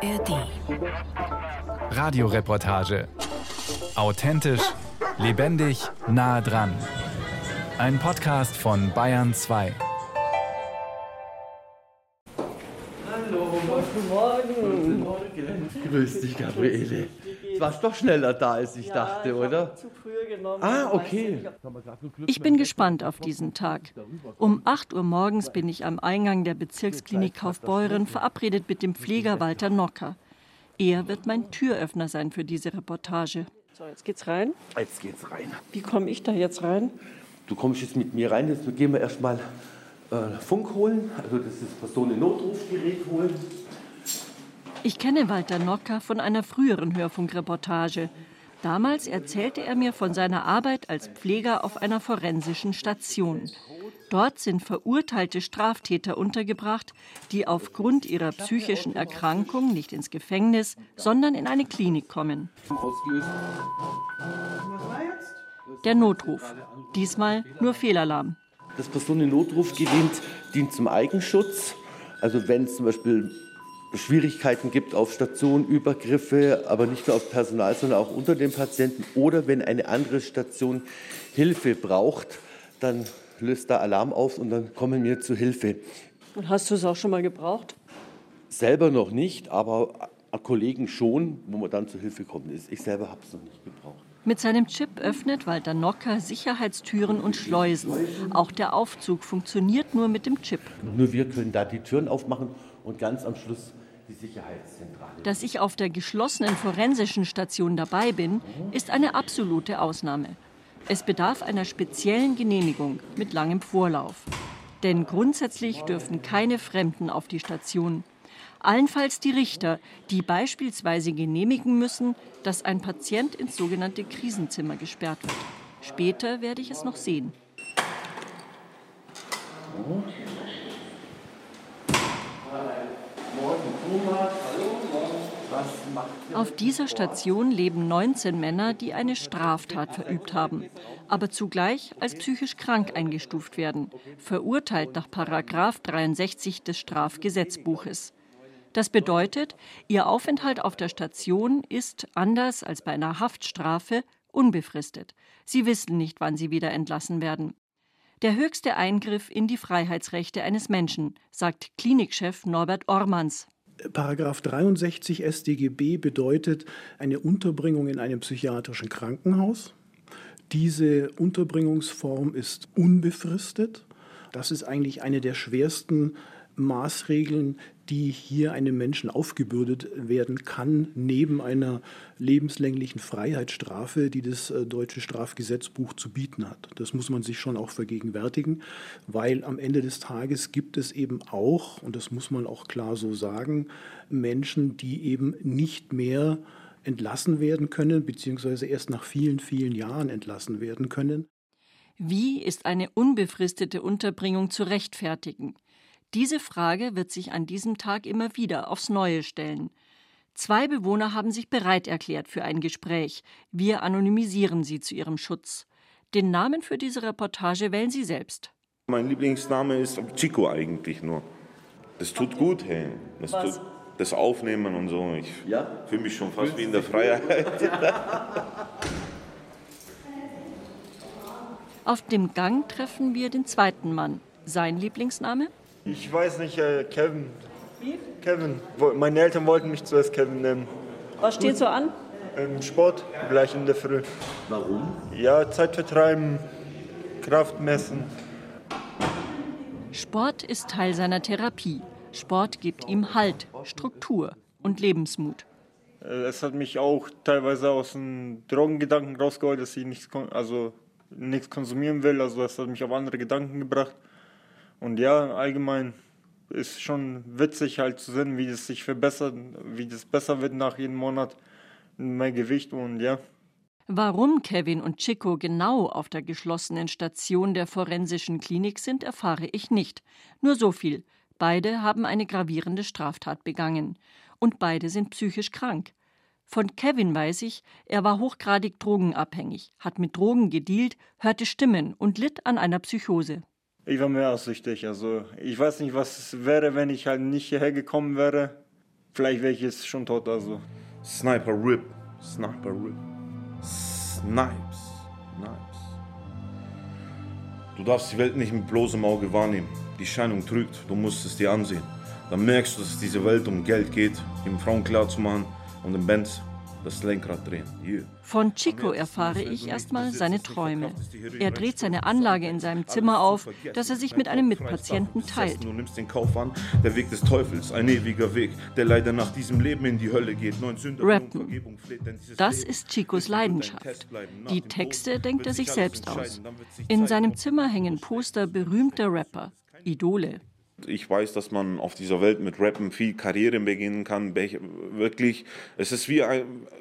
ARD. Radioreportage. Authentisch, lebendig, nah dran. Ein Podcast von Bayern 2. Hallo, guten Morgen. Guten Morgen. Grüß dich, Gabriele. Du warst doch schneller da, als ich ja, dachte, ich oder? Zu früh. Ah, okay. Ich bin gespannt auf diesen Tag. Um 8 Uhr morgens bin ich am Eingang der Bezirksklinik Kaufbeuren verabredet mit dem Pfleger Walter Nocker. Er wird mein Türöffner sein für diese Reportage. So, jetzt geht's rein. Jetzt geht's rein. Wie komme ich da jetzt rein? Du kommst jetzt mit mir rein. Jetzt gehen wir erstmal äh, Funk holen, also das ist Personennotrufgerät holen. Ich kenne Walter Nocker von einer früheren Hörfunkreportage. Damals erzählte er mir von seiner Arbeit als Pfleger auf einer forensischen Station. Dort sind verurteilte Straftäter untergebracht, die aufgrund ihrer psychischen Erkrankung nicht ins Gefängnis, sondern in eine Klinik kommen. Der Notruf. Diesmal nur Fehlalarm. Das Personennotrufgerät dient zum Eigenschutz. Also wenn zum Beispiel Schwierigkeiten gibt auf Station, Übergriffe, aber nicht nur auf Personal, sondern auch unter den Patienten oder wenn eine andere Station Hilfe braucht, dann löst da Alarm auf und dann kommen wir zu Hilfe. Und hast du es auch schon mal gebraucht? Selber noch nicht, aber Kollegen schon, wo man dann zu Hilfe kommen ist. Ich selber habe es noch nicht gebraucht. Mit seinem Chip öffnet Walter Nocker Sicherheitstüren und Schleusen. Auch der Aufzug funktioniert nur mit dem Chip. Nur wir können da die Türen aufmachen und ganz am Schluss die Sicherheitszentrale. Dass ich auf der geschlossenen forensischen Station dabei bin, ist eine absolute Ausnahme. Es bedarf einer speziellen Genehmigung mit langem Vorlauf. Denn grundsätzlich dürfen keine Fremden auf die Station. Allenfalls die Richter, die beispielsweise genehmigen müssen, dass ein Patient ins sogenannte Krisenzimmer gesperrt wird. Später werde ich es noch sehen. Auf dieser Station leben 19 Männer, die eine Straftat verübt haben, aber zugleich als psychisch krank eingestuft werden, verurteilt nach Paragraf 63 des Strafgesetzbuches. Das bedeutet, ihr Aufenthalt auf der Station ist, anders als bei einer Haftstrafe, unbefristet. Sie wissen nicht, wann sie wieder entlassen werden. Der höchste Eingriff in die Freiheitsrechte eines Menschen, sagt Klinikchef Norbert Ormans. Paragraph 63 StGB bedeutet eine Unterbringung in einem psychiatrischen Krankenhaus. Diese Unterbringungsform ist unbefristet. Das ist eigentlich eine der schwersten Maßregeln, die hier einem Menschen aufgebürdet werden kann, neben einer lebenslänglichen Freiheitsstrafe, die das äh, deutsche Strafgesetzbuch zu bieten hat. Das muss man sich schon auch vergegenwärtigen, weil am Ende des Tages gibt es eben auch, und das muss man auch klar so sagen, Menschen, die eben nicht mehr entlassen werden können, beziehungsweise erst nach vielen, vielen Jahren entlassen werden können. Wie ist eine unbefristete Unterbringung zu rechtfertigen? Diese Frage wird sich an diesem Tag immer wieder aufs Neue stellen. Zwei Bewohner haben sich bereit erklärt für ein Gespräch. Wir anonymisieren sie zu ihrem Schutz. Den Namen für diese Reportage wählen sie selbst. Mein Lieblingsname ist Chico eigentlich nur. Das tut gut, hey. Das, tut, das Aufnehmen und so. Ich ja? fühle mich schon fast wie in der Freiheit. Auf dem Gang treffen wir den zweiten Mann. Sein Lieblingsname? Ich weiß nicht, äh, Kevin. Wie? Kevin. Meine Eltern wollten mich zuerst Kevin nennen. Was steht so an? Im Sport, gleich in der Früh. Warum? Ja, Zeit vertreiben, Kraft messen. Sport ist Teil seiner Therapie. Sport gibt ihm Halt, Struktur und Lebensmut. Äh, es hat mich auch teilweise aus dem Drogengedanken rausgeholt, dass ich nichts, also nichts konsumieren will. Also das hat mich auf andere Gedanken gebracht. Und ja, allgemein ist schon witzig halt zu sehen, wie es sich verbessert, wie das besser wird nach jedem Monat, mehr Gewicht und ja. Warum Kevin und Chico genau auf der geschlossenen Station der forensischen Klinik sind, erfahre ich nicht. Nur so viel. Beide haben eine gravierende Straftat begangen. Und beide sind psychisch krank. Von Kevin weiß ich, er war hochgradig drogenabhängig, hat mit Drogen gedealt, hörte Stimmen und litt an einer Psychose. Ich war mehr als süchtig. Also ich weiß nicht, was wäre, wenn ich halt nicht hierher gekommen wäre. vielleicht wäre ich jetzt schon tot. Also. Sniper Rip. Sniper Rip. Snipes. Snipes. Du darfst die Welt nicht mit bloßem Auge wahrnehmen. Die Scheinung trügt. Du musst es dir ansehen. Dann merkst du, dass es diese Welt um Geld geht, ihm Frauen klarzumachen und im Benz das Lenkrad drehen. Hier. Von Chico erfahre ich erstmal seine Träume. Er dreht seine Anlage in seinem Zimmer auf, das er sich mit einem Mitpatienten teilt. Du nimmst den Kauf an, der Weg des Teufels, ein ewiger Weg, der leider nach diesem Leben in die Hölle geht. Rappen. Das ist Chicos Leidenschaft. Die Texte denkt er sich selbst aus. In seinem Zimmer hängen Poster berühmter Rapper, Idole. Ich weiß, dass man auf dieser Welt mit Rappen viel Karriere beginnen kann. Wirklich, es ist wie,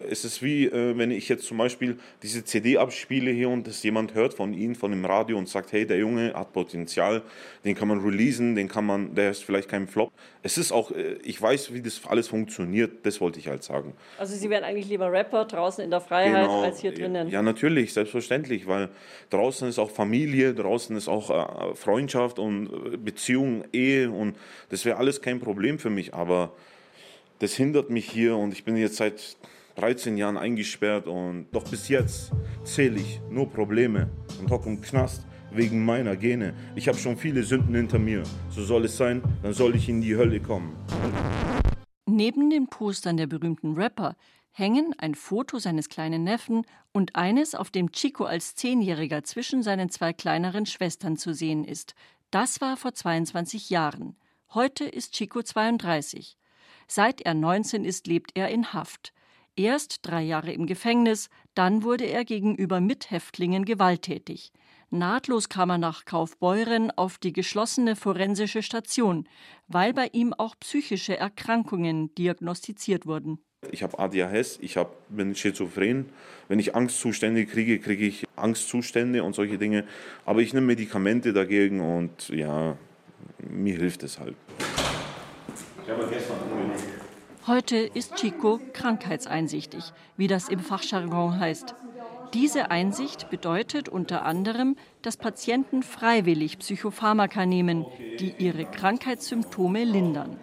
es ist wie äh, wenn ich jetzt zum Beispiel diese CD abspiele hier und das jemand hört von Ihnen, von dem Radio und sagt, hey, der Junge hat Potenzial, den kann man releasen, den kann man, der ist vielleicht kein Flop. Es ist auch, äh, ich weiß, wie das alles funktioniert, das wollte ich halt sagen. Also Sie wären eigentlich lieber Rapper draußen in der Freiheit Genau. als hier drinnen. Ja, natürlich, selbstverständlich, weil draußen ist auch Familie, draußen ist auch äh, Freundschaft und Beziehung, Ehe und das wäre alles kein Problem für mich, aber das hindert mich hier und ich bin jetzt seit 13 Jahren eingesperrt und doch bis jetzt zähle ich nur Probleme und hocke im Knast wegen meiner Gene. Ich habe schon viele Sünden hinter mir. So soll es sein, dann soll ich in die Hölle kommen. Neben den Postern der berühmten Rapper hängen ein Foto seines kleinen Neffen und eines, auf dem Chico als Zehnjähriger zwischen seinen zwei kleineren Schwestern zu sehen ist. Das war vor 22 Jahren. Heute ist Chico 32. Seit er 19 ist, lebt er in Haft. Erst drei Jahre im Gefängnis, dann wurde er gegenüber Mithäftlingen gewalttätig. Nahtlos kam er nach Kaufbeuren auf die geschlossene forensische Station, weil bei ihm auch psychische Erkrankungen diagnostiziert wurden. Ich habe ADHS, ich hab, bin schizophren. Wenn ich Angstzustände kriege, kriege ich Angstzustände und solche Dinge. Aber ich nehme Medikamente dagegen und ja, mir hilft es halt. Ich habe gestern. Heute ist Chico krankheitseinsichtig, wie das im Fachjargon heißt. Diese Einsicht bedeutet unter anderem, dass Patienten freiwillig Psychopharmaka nehmen, die ihre Krankheitssymptome lindern.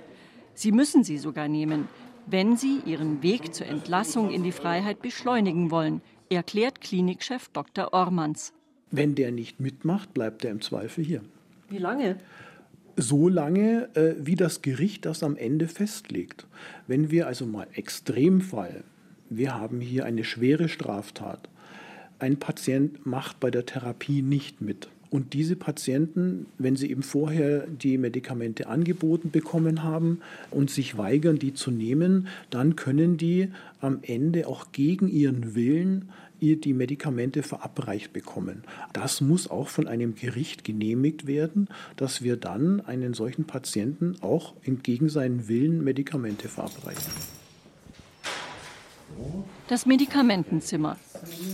Sie müssen sie sogar nehmen, wenn sie ihren Weg zur Entlassung in die Freiheit beschleunigen wollen, erklärt Klinikchef Dr. Ormans. Wenn der nicht mitmacht, bleibt er im Zweifel hier. Wie lange? so lange, äh, wie das Gericht das am Ende festlegt. Wenn wir also mal Extremfall, wir haben hier eine schwere Straftat, ein Patient macht bei der Therapie nicht mit. Und diese Patienten, wenn sie eben vorher die Medikamente angeboten bekommen haben und sich weigern, die zu nehmen, dann können die am Ende auch gegen ihren Willen ihr die Medikamente verabreicht bekommen. Das muss auch von einem Gericht genehmigt werden, dass wir dann einen solchen Patienten auch entgegen seinen Willen Medikamente verabreichen. Das Medikamentenzimmer.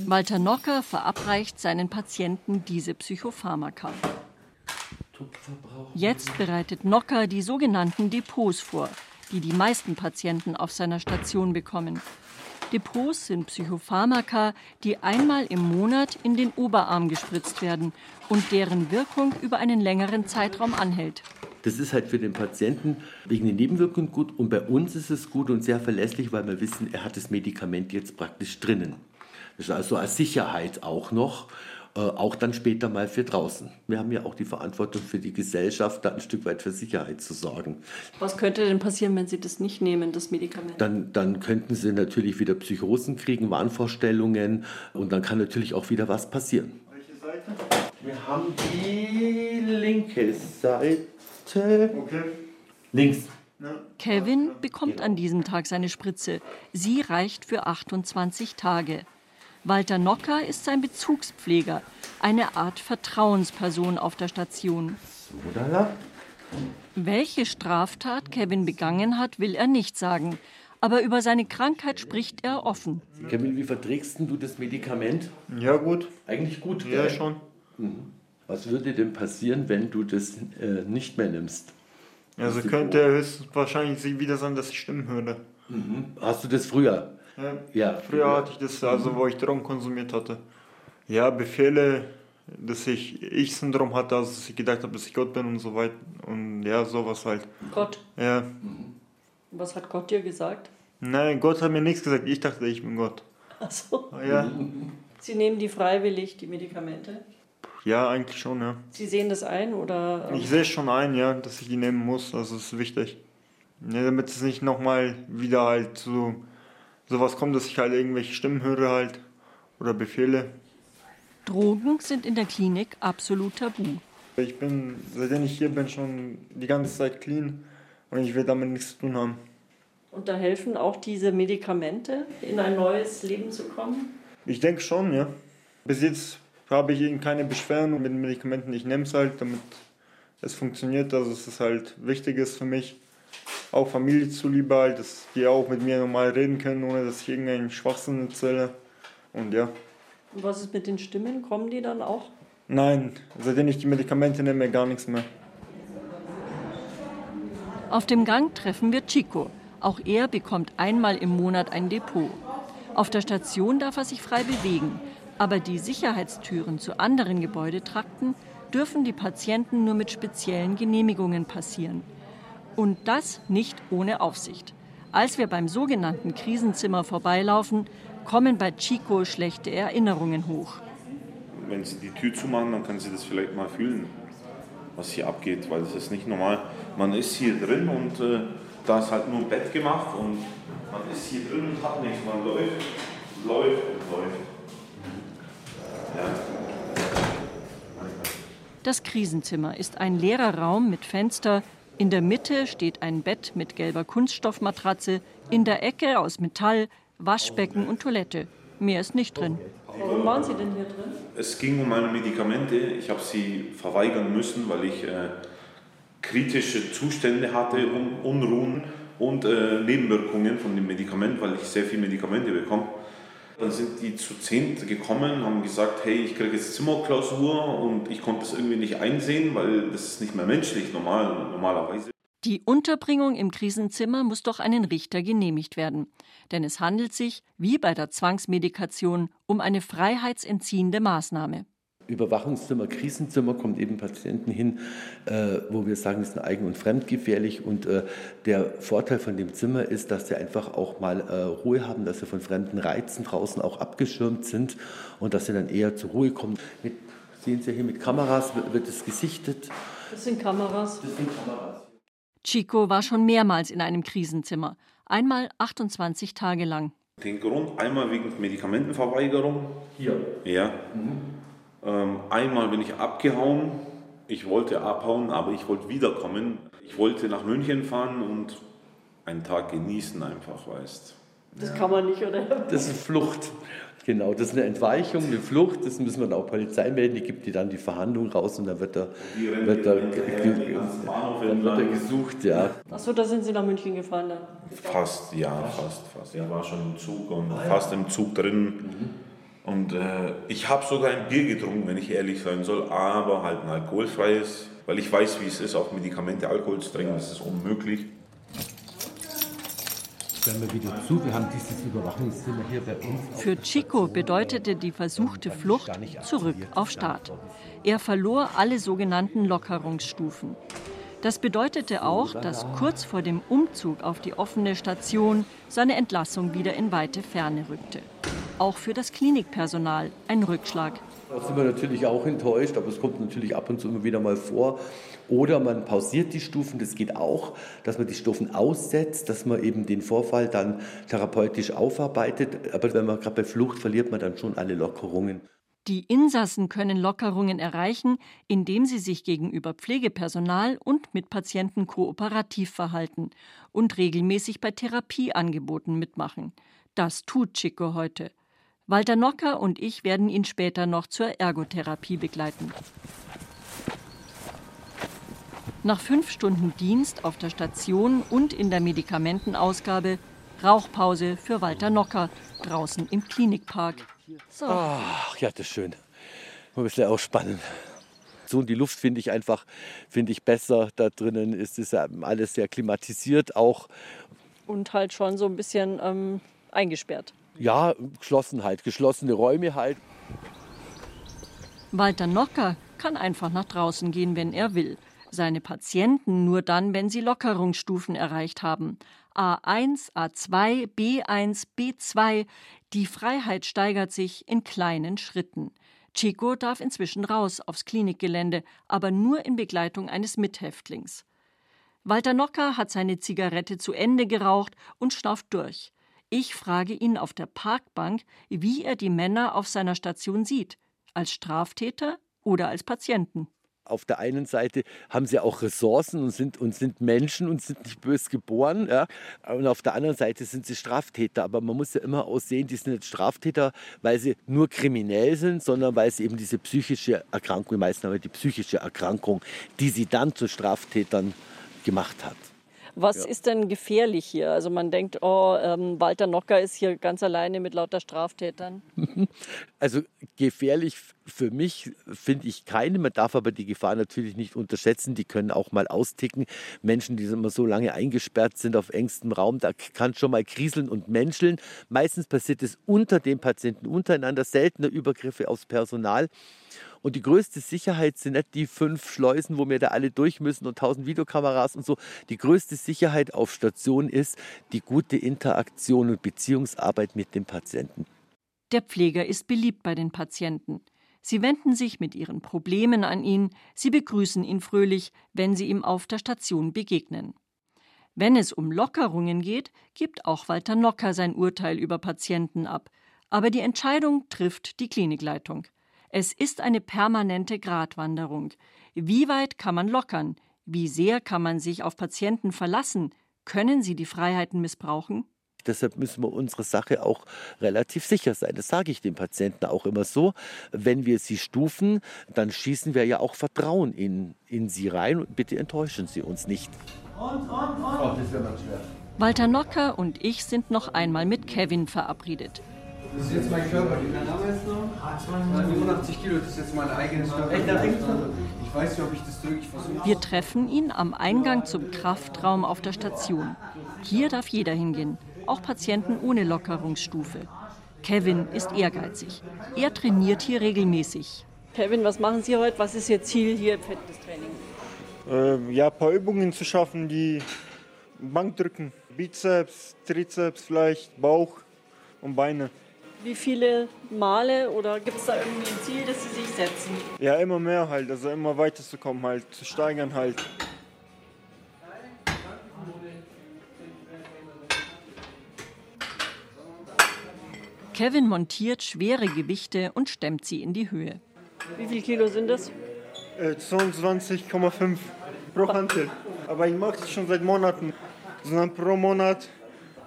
Walter Nocker verabreicht seinen Patienten diese Psychopharmaka. Jetzt bereitet Nocker die sogenannten Depots vor, die die meisten Patienten auf seiner Station bekommen. Depots sind Psychopharmaka, die einmal im Monat in den Oberarm gespritzt werden und deren Wirkung über einen längeren Zeitraum anhält. Das ist halt für den Patienten wegen den Nebenwirkungen gut und bei uns ist es gut und sehr verlässlich, weil wir wissen, er hat das Medikament jetzt praktisch drinnen. Das ist also als Sicherheit auch noch, äh, auch dann später mal für draußen. Wir haben ja auch die Verantwortung für die Gesellschaft, da ein Stück weit für Sicherheit zu sorgen. Was könnte denn passieren, wenn Sie das nicht nehmen, das Medikament? Dann, dann könnten Sie natürlich wieder Psychosen kriegen, Wahnvorstellungen und dann kann natürlich auch wieder was passieren. Welche Seite? Wir haben die linke Seite. Okay. Links. Kevin bekommt an diesem Tag seine Spritze. Sie reicht für 28 Tage. Walter Nocker ist sein Bezugspfleger, eine Art Vertrauensperson auf der Station. Oder? Welche Straftat Kevin begangen hat, will er nicht sagen. Aber über seine Krankheit spricht er offen. Kevin, wie verträgst denn du das Medikament? Ja, gut. Eigentlich gut, Ja, gell? schon. Was würde denn passieren, wenn du das äh, nicht mehr nimmst? Also könnte höchstwahrscheinlich wieder sein, dass ich stimmen würde. Hast du das früher? Ja. Ja. Früher hatte ich das, also wo ich Drogen konsumiert hatte. Ja, Befehle, dass ich Ich-Syndrom hatte, also dass ich gedacht habe, dass ich Gott bin und so weiter. Und ja, sowas halt. Gott. Ja, Was hat Gott dir gesagt? Nein, Gott hat mir nichts gesagt. Ich dachte, ich bin Gott. Achso. Ja, Sie nehmen die freiwillig, die Medikamente? Ja eigentlich schon, ja. Sie sehen das ein oder? ähm, Ich sehe schon ein, ja, dass ich die nehmen muss. Das ist wichtig. Ja, damit es nicht nochmal wieder halt zu sowas kommt, dass ich halt irgendwelche Stimmen höre halt oder Befehle. Drogen sind in der Klinik absolut tabu. Ich bin, seitdem ich hier bin, schon die ganze Zeit clean und ich will damit nichts zu tun haben. Und da helfen auch diese Medikamente, in ein neues Leben zu kommen? Ich denke schon, ja. Bis jetzt habe ich eben keine Beschwerden mit den Medikamenten. Ich nehme es halt, damit es funktioniert. Also es ist halt wichtig ist für mich, auch Familie zuliebe halt, dass die auch mit mir normal reden können, ohne dass ich irgendeinen Schwachsinn erzähle. Und ja. Und was ist mit den Stimmen? Kommen die dann auch? Nein, seitdem ich die Medikamente nehme, gar nichts mehr. Auf dem Gang treffen wir Chico. Auch er bekommt einmal im Monat ein Depot. Auf der Station darf er sich frei bewegen, aber die Sicherheitstüren zu anderen Gebäudetrakten dürfen die Patienten nur mit speziellen Genehmigungen passieren. Und das nicht ohne Aufsicht. Als wir beim sogenannten Krisenzimmer vorbeilaufen, kommen bei Chico schlechte Erinnerungen hoch. Wenn Sie die Tür zumachen, dann können Sie das vielleicht mal fühlen, was hier abgeht, weil das ist nicht normal. Man ist hier drin und äh, da ist halt nur ein Bett gemacht und man ist hier drin und hat nichts. Man läuft, läuft und läuft. Das Krisenzimmer ist ein leerer Raum mit Fenster. In der Mitte steht ein Bett mit gelber Kunststoffmatratze, in der Ecke aus Metall, Waschbecken und Toilette. Mehr ist nicht drin. Warum waren Sie denn hier drin? Es ging um meine Medikamente. Ich habe sie verweigern müssen, weil ich äh, kritische Zustände hatte, Un Unruhen und äh, Nebenwirkungen von dem Medikament, weil ich sehr viele Medikamente bekomme. Dann sind die zu zehnt gekommen, haben gesagt, hey, ich kriege jetzt Zimmerklausur und ich konnte das irgendwie nicht einsehen, weil das ist nicht mehr menschlich normal, normalerweise. Die Unterbringung im Krisenzimmer muss durch einen Richter genehmigt werden. Denn es handelt sich, wie bei der Zwangsmedikation, um eine freiheitsentziehende Maßnahme. Überwachungszimmer, Krisenzimmer kommt eben Patienten hin, äh, wo wir sagen, das ist eigen- und fremdgefährlich. Und äh, der Vorteil von dem Zimmer ist, dass sie einfach auch mal äh, Ruhe haben, dass sie von fremden Reizen draußen auch abgeschirmt sind und dass sie dann eher zur Ruhe kommen. Mit, sehen Sie hier mit Kameras wird, wird es gesichtet. Das sind Kameras. Das sind Kameras. Chico war schon mehrmals in einem Krisenzimmer. Einmal 28 Tage lang. Den Grund einmal wegen Medikamentenverweigerung. Hier. Ja. Ähm, einmal bin ich abgehauen. Ich wollte abhauen, aber ich wollte wiederkommen. Ich wollte nach München fahren und einen Tag genießen einfach, weißt. Das kann man nicht, oder? Das ist Flucht. Genau, das ist eine Entweichung, eine Flucht. Das müssen wir dann auch Polizei melden. Die gibt die dann die Verhandlung raus und dann wird er, rennen wird er, dann wird er gesucht. Ja. Achso, da sind Sie nach München gefahren dann. Fast, ja, fast, fast. Ich war schon im Zug und fast im Zug drin. Und äh, ich habe sogar ein Bier getrunken, wenn ich ehrlich sein soll, aber halt ein alkoholfreies, weil ich weiß, wie es ist, auf Medikamente Alkohol zu trinken, das ist unmöglich. Stellen wir wieder zu, wir haben dieses Überwachungszimmer hier bei uns. Für Chico bedeutete die versuchte Flucht zurück auf Start. Er verlor alle sogenannten Lockerungsstufen. Das bedeutete auch, dass kurz vor dem Umzug auf die offene Station seine Entlassung wieder in weite Ferne rückte. Auch für das Klinikpersonal ein Rückschlag. Da sind wir natürlich auch enttäuscht, aber es kommt natürlich ab und zu immer wieder mal vor. Oder man pausiert die Stufen, das geht auch, dass man die Stufen aussetzt, dass man eben den Vorfall dann therapeutisch aufarbeitet. Aber wenn man gerade bei Flucht verliert man dann schon alle Lockerungen. Die Insassen können Lockerungen erreichen, indem sie sich gegenüber Pflegepersonal und Mitpatienten kooperativ verhalten und regelmäßig bei Therapieangeboten mitmachen. Das tut Chico heute. Walter Nocker und ich werden ihn später noch zur Ergotherapie begleiten. Nach fünf Stunden Dienst auf der Station und in der Medikamentenausgabe Rauchpause für Walter Nocker draußen im Klinikpark. So, Ach ja, das ist schön. Mal ein bisschen ausspannen. So, und die Luft finde ich einfach finde ich besser. Da drinnen ist es ja alles sehr klimatisiert, auch Und halt schon so ein bisschen ähm, eingesperrt. ja, Geschlossenheit, geschlossene Räume halt. Walter Nocker kann einfach nach draußen gehen, wenn er will. Seine Patienten nur dann, wenn sie Lockerungsstufen erreicht haben. A1, A2, B1, B2. Die Freiheit steigert sich in kleinen Schritten. Chico darf inzwischen raus aufs Klinikgelände, aber nur in Begleitung eines Mithäftlings. Walter Nocker hat seine Zigarette zu Ende geraucht und schnauft durch. Ich frage ihn auf der Parkbank, wie er die Männer auf seiner Station sieht. Als Straftäter oder als Patienten? auf der einen Seite haben sie auch Ressourcen und sind, und sind Menschen und sind nicht bös geboren. Ja? Und auf der anderen Seite sind sie Straftäter. Aber man muss ja immer aussehen, die sind nicht Straftäter, weil sie nur kriminell sind, sondern weil sie eben diese psychische Erkrankung, meistens aber die psychische Erkrankung, die sie dann zu Straftätern gemacht hat. Was ja. ist denn gefährlich hier? Also man denkt, oh, ähm, Walter Nocker ist hier ganz alleine mit lauter Straftätern. Also gefährlich für mich finde ich keine. Man darf aber die Gefahr natürlich nicht unterschätzen. Die können auch mal austicken. Menschen, die immer so lange eingesperrt sind auf engstem Raum, da kann schon mal kriseln und menscheln. Meistens passiert es unter den Patienten untereinander, seltene Übergriffe aufs Personal. Und die größte Sicherheit sind nicht die fünf Schleusen, wo wir da alle durch müssen und tausend Videokameras und so. Die größte Sicherheit auf Station ist die gute Interaktion und Beziehungsarbeit mit dem Patienten. Der Pfleger ist beliebt bei den Patienten. Sie wenden sich mit ihren Problemen an ihn, sie begrüßen ihn fröhlich, wenn sie ihm auf der Station begegnen. Wenn es um Lockerungen geht, gibt auch Walter Nocker sein Urteil über Patienten ab. Aber die Entscheidung trifft die Klinikleitung. Es ist eine permanente Gratwanderung. Wie weit kann man lockern? Wie sehr kann man sich auf Patienten verlassen? Können sie die Freiheiten missbrauchen? Deshalb müssen wir unsere Sache auch relativ sicher sein. Das sage ich den Patienten auch immer so. Wenn wir sie stufen, dann schießen wir ja auch Vertrauen in, in sie rein. Und bitte enttäuschen Sie uns nicht. Und, und, und. Oh, Walter Nocker und ich sind noch einmal mit Kevin verabredet. Das ist jetzt mein Körper. Wie viel Name ist noch? 85 Kilo, das ist jetzt mein eigenes Körper. Ich weiß nicht, ob ich das wirklich versuche. Wir treffen ihn am Eingang zum Kraftraum auf der Station. Hier darf jeder hingehen, auch Patienten ohne Lockerungsstufe. Kevin ist ehrgeizig. Er trainiert hier regelmäßig. Kevin, was machen Sie heute? Was ist Ihr Ziel hier im Fitnesstraining? Äh, ja, ein paar Übungen zu schaffen, die Bankdrücken, Bizeps, Trizeps vielleicht, Bauch und Beine. Wie viele Male oder gibt es da irgendwie ein Ziel, das Sie sich setzen? Ja, immer mehr halt, also immer weiter zu kommen halt, zu steigern halt. Kevin montiert schwere Gewichte und stemmt sie in die Höhe. Wie viel Kilo sind das? Äh, 22,5 pro Hantel. Aber ich mache es schon seit Monaten. Sondern pro Monat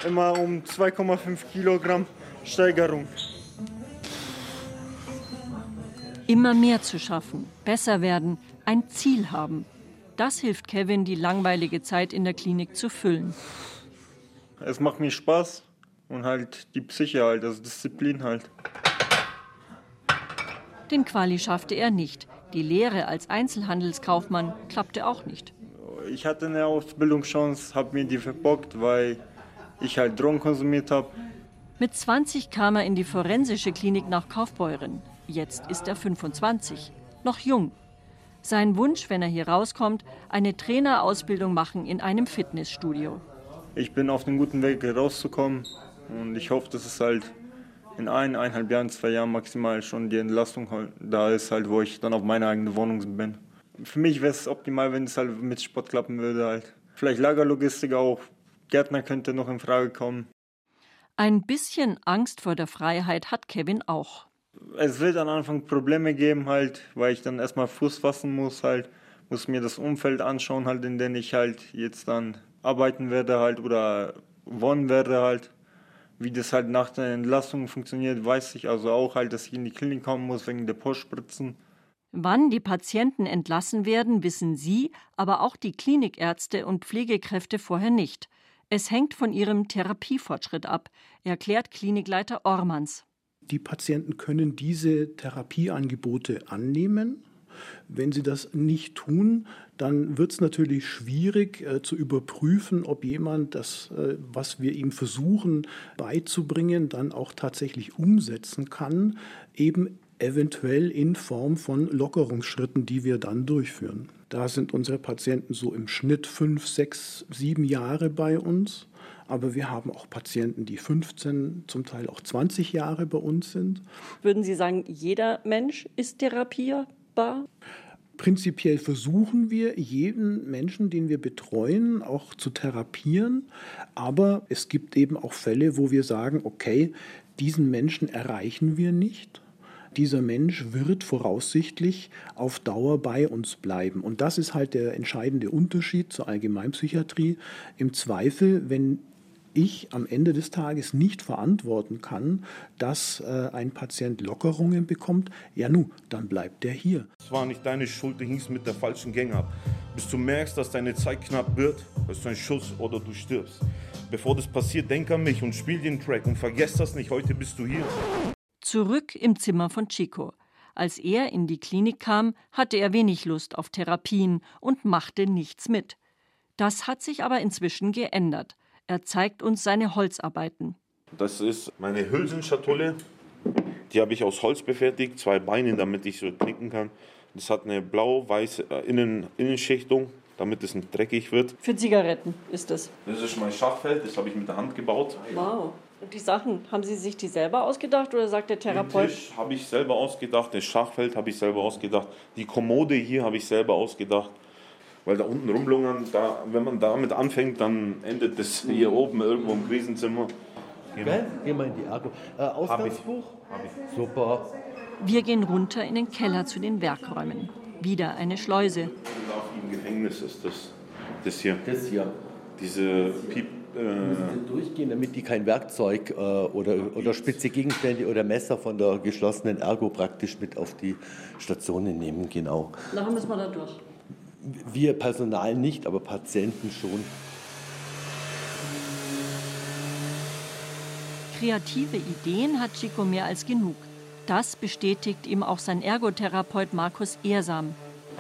immer um 2,5 Kilogramm Steigerung. Immer mehr zu schaffen, besser werden, ein Ziel haben. Das hilft Kevin, die langweilige Zeit in der Klinik zu füllen. Es macht mir Spaß und halt die Psyche halt, also Disziplin halt. Den Quali schaffte er nicht. Die Lehre als Einzelhandelskaufmann klappte auch nicht. Ich hatte eine Ausbildungschance, habe mir die verbockt, weil ich halt Drogen konsumiert habe. Mit 20 kam er in die forensische Klinik nach Kaufbeuren. Jetzt ist er 25, noch jung. Sein Wunsch, wenn er hier rauskommt, eine Trainerausbildung machen in einem Fitnessstudio. Ich bin auf einem guten Weg rauszukommen und ich hoffe, dass es halt in ein, eineinhalb Jahren, zwei Jahren maximal schon die Entlastung da ist, halt, wo ich dann auf meine eigene Wohnung bin. Für mich wäre es optimal, wenn es halt mit Sport klappen würde. Halt. Vielleicht Lagerlogistik auch, Gärtner könnte noch in Frage kommen. Ein bisschen Angst vor der Freiheit hat Kevin auch. Es wird am Anfang Probleme geben, halt, weil ich dann erstmal Fuß fassen muss, halt, muss mir das Umfeld anschauen, halt, in dem ich halt jetzt dann arbeiten werde, halt, oder wohnen werde, halt. Wie das halt nach der Entlassung funktioniert, weiß ich also auch halt, dass ich in die Klinik kommen muss wegen der Postspritzen. Wann die Patienten entlassen werden, wissen Sie, aber auch die Klinikärzte und Pflegekräfte vorher nicht. Es hängt von ihrem Therapiefortschritt ab, erklärt Klinikleiter Ormans. Die Patienten können diese Therapieangebote annehmen. Wenn sie das nicht tun, dann wird es natürlich schwierig äh, zu überprüfen, ob jemand das, äh, was wir ihm versuchen beizubringen, dann auch tatsächlich umsetzen kann, eben eventuell in Form von Lockerungsschritten, die wir dann durchführen. Da sind unsere Patienten so im Schnitt fünf, sechs, sieben Jahre bei uns. Aber wir haben auch Patienten, die 15, zum Teil auch 20 Jahre bei uns sind. Würden Sie sagen, jeder Mensch ist therapierbar? Prinzipiell versuchen wir, jeden Menschen, den wir betreuen, auch zu therapieren. Aber es gibt eben auch Fälle, wo wir sagen, okay, diesen Menschen erreichen wir nicht. Dieser Mensch wird voraussichtlich auf Dauer bei uns bleiben. Und das ist halt der entscheidende Unterschied zur Allgemeinpsychiatrie. Im Zweifel, wenn ich am Ende des Tages nicht verantworten kann, dass äh, ein Patient Lockerungen bekommt, ja nu, dann bleibt der hier. Es war nicht deine Schuld, du hingst mit der falschen Gang ab. Bis du merkst, dass deine Zeit knapp wird, hast du einen Schuss oder du stirbst. Bevor das passiert, denk an mich und spiel den Track und vergesst das nicht, heute bist du hier. Zurück im Zimmer von Chico. Als er in die Klinik kam, hatte er wenig Lust auf Therapien und machte nichts mit. Das hat sich aber inzwischen geändert. Er zeigt uns seine Holzarbeiten. Das ist meine Hülsenschatulle. Die habe ich aus Holz befertigt, zwei Beine, damit ich so knicken kann. Das hat eine blau-weiße äh, Innen Innenschichtung, damit es nicht dreckig wird. Für Zigaretten ist das. Das ist mein Schachfeld, das habe ich mit der Hand gebaut. Wow. Die Sachen, haben Sie sich die selber ausgedacht oder sagt der Therapeut? Den Tisch habe ich selber ausgedacht, das Schachfeld habe ich selber ausgedacht, die Kommode hier habe ich selber ausgedacht. Weil da unten rumlungern, da, wenn man damit anfängt, dann endet das hier oben irgendwo im Krisenzimmer. Genau. Gehen wir in die Ergo. Äh, Ausgangsbuch? Hab ich. Hab ich. Super. Wir gehen runter in den Keller zu den Werkräumen. Wieder eine Schleuse. Im Gefängnis ist das, das hier. Das hier. Diese Piep. Äh müssen durchgehen, damit die kein Werkzeug äh, oder, oder spitze Gegenstände oder Messer von der geschlossenen Ergo praktisch mit auf die Stationen nehmen. Genau. Dann müssen wir da durch. Wir Personal nicht, aber Patienten schon. Kreative Ideen hat Chico mehr als genug. Das bestätigt ihm auch sein Ergotherapeut Markus Ehrsam.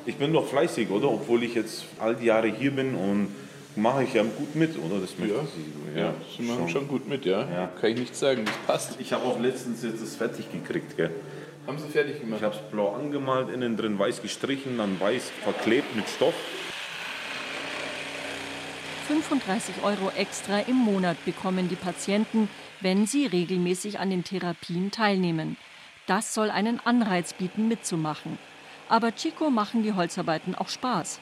Ich bin doch fleißig, oder? Obwohl ich jetzt all die Jahre hier bin und mache ich ja gut mit, oder? Das ja, Sie, ja, ja, Sie machen schon. schon gut mit, ja. ja. Kann ich nicht sagen, das passt. Ich habe auch letztens jetzt das fertig gekriegt, gell? Haben Sie fertig gemacht? Ich habe es blau angemalt, innen drin weiß gestrichen, dann weiß verklebt mit Stoff. 35 Euro extra im Monat bekommen die Patienten, wenn sie regelmäßig an den Therapien teilnehmen. Das soll einen Anreiz bieten, mitzumachen. Aber Chico machen die Holzarbeiten auch Spaß.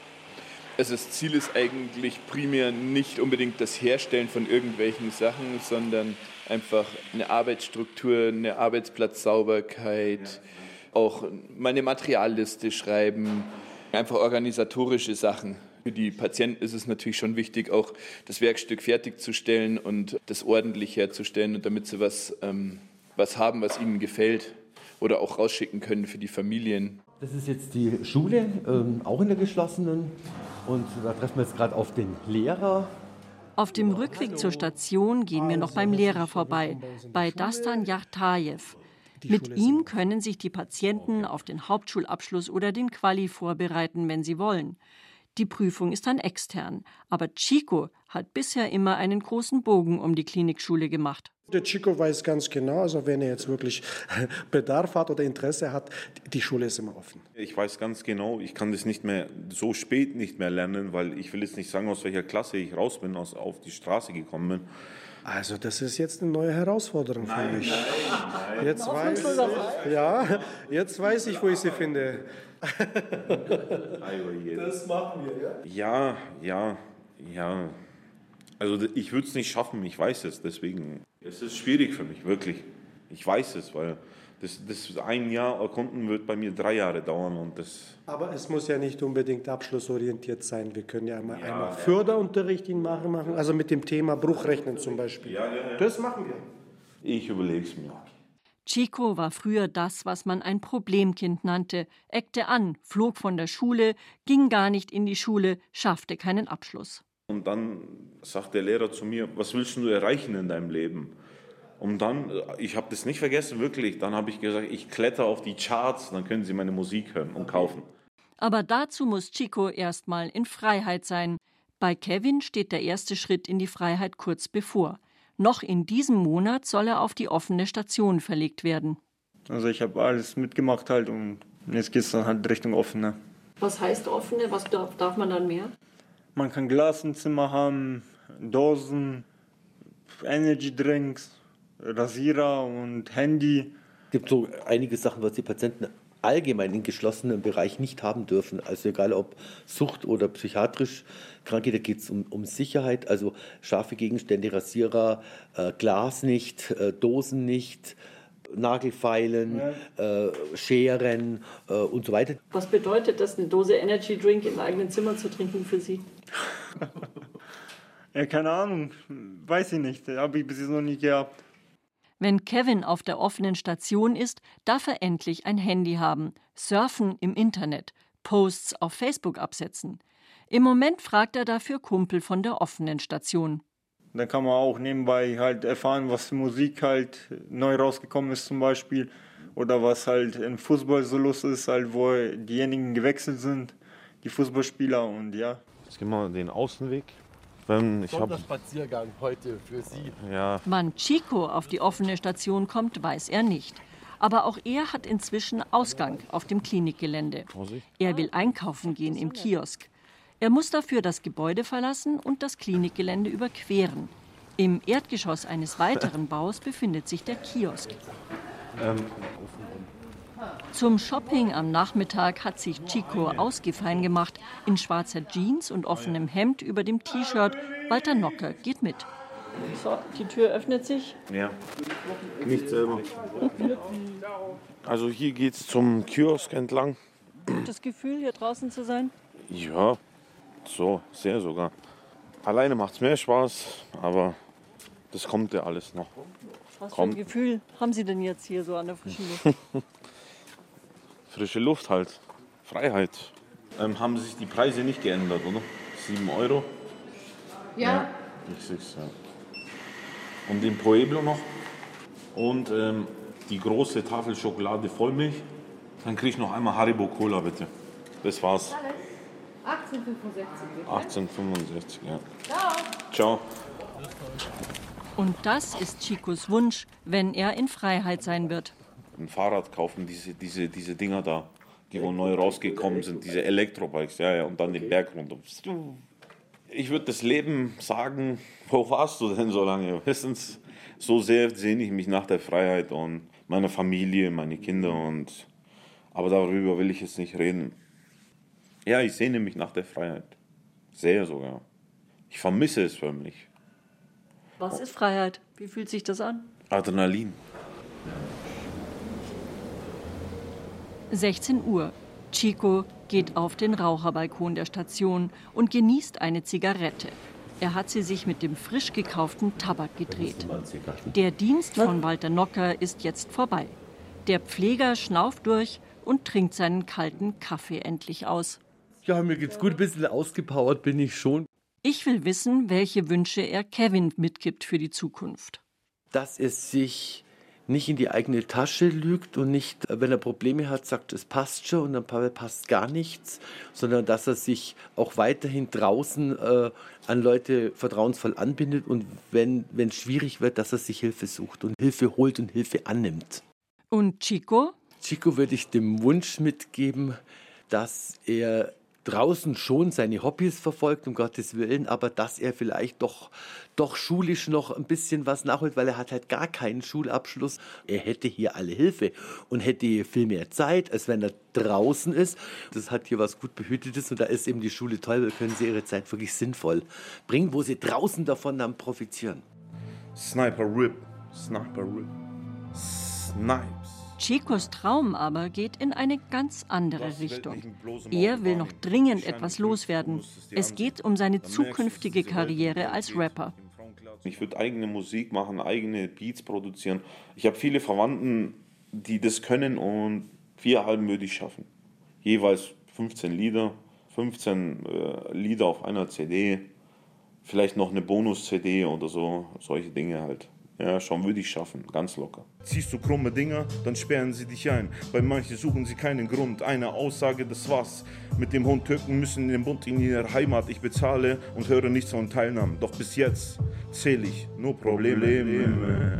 Also das Ziel ist eigentlich primär nicht unbedingt das Herstellen von irgendwelchen Sachen, sondern einfach eine Arbeitsstruktur, eine Arbeitsplatzsauberkeit, auch meine Materialliste schreiben, einfach organisatorische Sachen. Für die Patienten ist es natürlich schon wichtig, auch das Werkstück fertigzustellen und das ordentlich herzustellen und damit sie was, ähm, was haben, was ihnen gefällt oder auch rausschicken können für die Familien. Das ist jetzt die Schule, ähm, auch in der geschlossenen. Und da treffen wir jetzt gerade auf den Lehrer. Auf dem Rückweg zur Station gehen wir noch beim Lehrer vorbei, bei Dastan Yachtajew. Mit ihm können sich die Patienten auf den Hauptschulabschluss oder den Quali vorbereiten, wenn sie wollen. Die Prüfung ist dann extern, aber Chico hat bisher immer einen großen Bogen um die Klinikschule gemacht. Der Chico weiß ganz genau, also wenn er jetzt wirklich Bedarf hat oder Interesse hat, die Schule ist immer offen. Ich weiß ganz genau, ich kann das nicht mehr so spät nicht mehr lernen, weil ich will jetzt nicht sagen, aus welcher Klasse ich raus bin, aus, auf die Straße gekommen bin. Also das ist jetzt eine neue Herausforderung für nein, mich. Nein, nein. Jetzt weiß ich, ja, jetzt weiß ich, wo ich sie finde. das machen wir, ja? Ja, ja, ja. Also ich würde es nicht schaffen, ich weiß es, deswegen. Es ist schwierig für mich, wirklich. Ich weiß es, weil das, das ein Jahr erkunden wird bei mir drei Jahre dauern und das. Aber es muss ja nicht unbedingt abschlussorientiert sein. Wir können ja einmal, ja, einmal ja. Förderunterricht machen, machen, also mit dem Thema Bruchrechnen zum Beispiel. Ja, ja, ja. Das machen wir. Ich überlege es mir. Chico war früher das, was man ein Problemkind nannte, eckte an, flog von der Schule, ging gar nicht in die Schule, schaffte keinen Abschluss. Und dann sagt der Lehrer zu mir, was willst du erreichen in deinem Leben? Und dann, ich habe das nicht vergessen, wirklich, dann habe ich gesagt, ich kletter auf die Charts, dann können Sie meine Musik hören und kaufen. Aber dazu muss Chico erstmal in Freiheit sein. Bei Kevin steht der erste Schritt in die Freiheit kurz bevor. Noch in diesem Monat soll er auf die offene Station verlegt werden. Also ich habe alles mitgemacht halt und jetzt geht es dann halt Richtung offene. Was heißt offene? Was darf, darf man dann mehr? Man kann Glas im Zimmer haben, Dosen, Energy Drinks, Rasierer und Handy. Es gibt so einige Sachen, was die Patienten allgemein in geschlossenen Bereich nicht haben dürfen. Also egal ob Sucht oder psychiatrisch Kranke, da geht es um, um Sicherheit, also scharfe Gegenstände, Rasierer, äh, Glas nicht, äh, Dosen nicht, Nagelfeilen, ja. äh, Scheren äh, und so weiter. Was bedeutet das, eine Dose Energy Drink im eigenen Zimmer zu trinken für Sie? ja, keine Ahnung, weiß ich nicht, habe ich bis jetzt noch nie gehabt. Wenn Kevin auf der offenen Station ist, darf er endlich ein Handy haben, surfen im Internet, Posts auf Facebook absetzen. Im Moment fragt er dafür Kumpel von der offenen Station. Dann kann man auch nebenbei halt erfahren, was für Musik halt neu rausgekommen ist zum Beispiel oder was halt im Fußball so los ist, halt wo diejenigen gewechselt sind, die Fußballspieler und ja. Jetzt gehen wir den Außenweg wenn ich habe Spaziergang heute für Sie. Ja. Wann Chico auf die offene Station kommt, weiß er nicht. Aber auch er hat inzwischen Ausgang auf dem Klinikgelände. Er will einkaufen gehen im Kiosk. Er muss dafür das Gebäude verlassen und das Klinikgelände überqueren. Im Erdgeschoss eines weiteren Baus befindet sich der Kiosk. Ähm, zum Shopping am Nachmittag hat sich Chico ausgefallen gemacht. In schwarzer Jeans und offenem Hemd über dem T-Shirt. Walter Nocker geht mit. So, die Tür öffnet sich. Ja, nicht selber. Also hier geht es zum Kiosk entlang. Das Gefühl, hier draußen zu sein? Ja, so, sehr sogar. Alleine macht es mehr Spaß, aber das kommt ja alles noch. Was für ein Gefühl haben Sie denn jetzt hier so an der frischen Luft? frische Luft halt, Freiheit. Ähm, haben sich die Preise nicht geändert, oder? 7 Euro? Ja. ja ich sechs, ja. Und den Pueblo noch. Und ähm, die große Tafel Schokolade Vollmilch. Dann kriege ich noch einmal Haribo Cola, bitte. Das war's. 1865. 1865, ja. Ciao. Ciao. Und das ist Chicos Wunsch, wenn er in Freiheit sein wird ein Fahrrad kaufen, diese, diese, diese Dinger da, die wo neu rausgekommen sind, diese Elektrobikes, ja, ja, und dann den Berg runter. Ich würde das Leben sagen, wo warst du denn so lange? Wissens, so sehr sehne ich mich nach der Freiheit und meiner Familie, meine Kinder und aber darüber will ich jetzt nicht reden. Ja, ich sehne mich nach der Freiheit. Sehr sogar. Ich vermisse es förmlich. Was ist Freiheit? Wie fühlt sich das an? Adrenalin. 16 Uhr. Chico geht auf den Raucherbalkon der Station und genießt eine Zigarette. Er hat sie sich mit dem frisch gekauften Tabak gedreht. Der Dienst von Walter Nocker ist jetzt vorbei. Der Pfleger schnauft durch und trinkt seinen kalten Kaffee endlich aus. Ja, mir geht's gut, ein bisschen ausgepowert bin ich schon. Ich will wissen, welche Wünsche er Kevin mitgibt für die Zukunft. Dass es sich nicht in die eigene Tasche lügt und nicht, wenn er Probleme hat, sagt, es passt schon und dann passt gar nichts, sondern dass er sich auch weiterhin draußen äh, an Leute vertrauensvoll anbindet und wenn es schwierig wird, dass er sich Hilfe sucht und Hilfe holt und Hilfe annimmt. Und Chico? Chico würde ich dem Wunsch mitgeben, dass er draußen schon seine Hobbys verfolgt, um Gottes Willen, aber dass er vielleicht doch, doch schulisch noch ein bisschen was nachholt, weil er hat halt gar keinen Schulabschluss. Er hätte hier alle Hilfe und hätte viel mehr Zeit, als wenn er draußen ist. Das hat hier was gut Behütetes und da ist eben die Schule toll, weil können sie ihre Zeit wirklich sinnvoll bringen, wo sie draußen davon dann profitieren. Sniper Rip, Sniper Rip, Snipe. Chicos Traum aber geht in eine ganz andere Richtung. Er will noch dringend etwas loswerden. Es geht um seine zukünftige Karriere als Rapper. Ich würde eigene Musik machen, eigene Beats produzieren. Ich habe viele Verwandten, die das können und vier Alben würde ich schaffen. Jeweils 15 Lieder, 15 äh, Lieder auf einer CD, vielleicht noch eine Bonus-CD oder so, solche Dinge halt. Ja, schon würde ich schaffen, ganz locker. Ziehst du krumme Dinger, dann sperren sie dich ein. Bei manchen suchen sie keinen Grund. Eine Aussage, das war's. Mit dem Hund Türken müssen in den Bund in ihre Heimat. Ich bezahle und höre nichts von Teilnahmen. Doch bis jetzt zähle ich nur Probleme. Probleme.